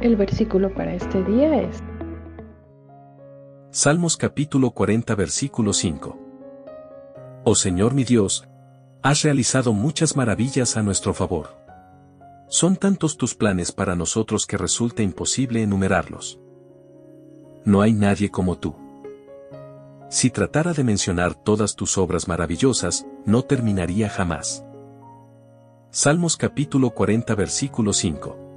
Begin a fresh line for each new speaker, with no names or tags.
El versículo para este día es
Salmos capítulo 40 versículo 5. Oh Señor mi Dios, has realizado muchas maravillas a nuestro favor. Son tantos tus planes para nosotros que resulta imposible enumerarlos. No hay nadie como tú. Si tratara de mencionar todas tus obras maravillosas, no terminaría jamás. Salmos capítulo 40 versículo 5.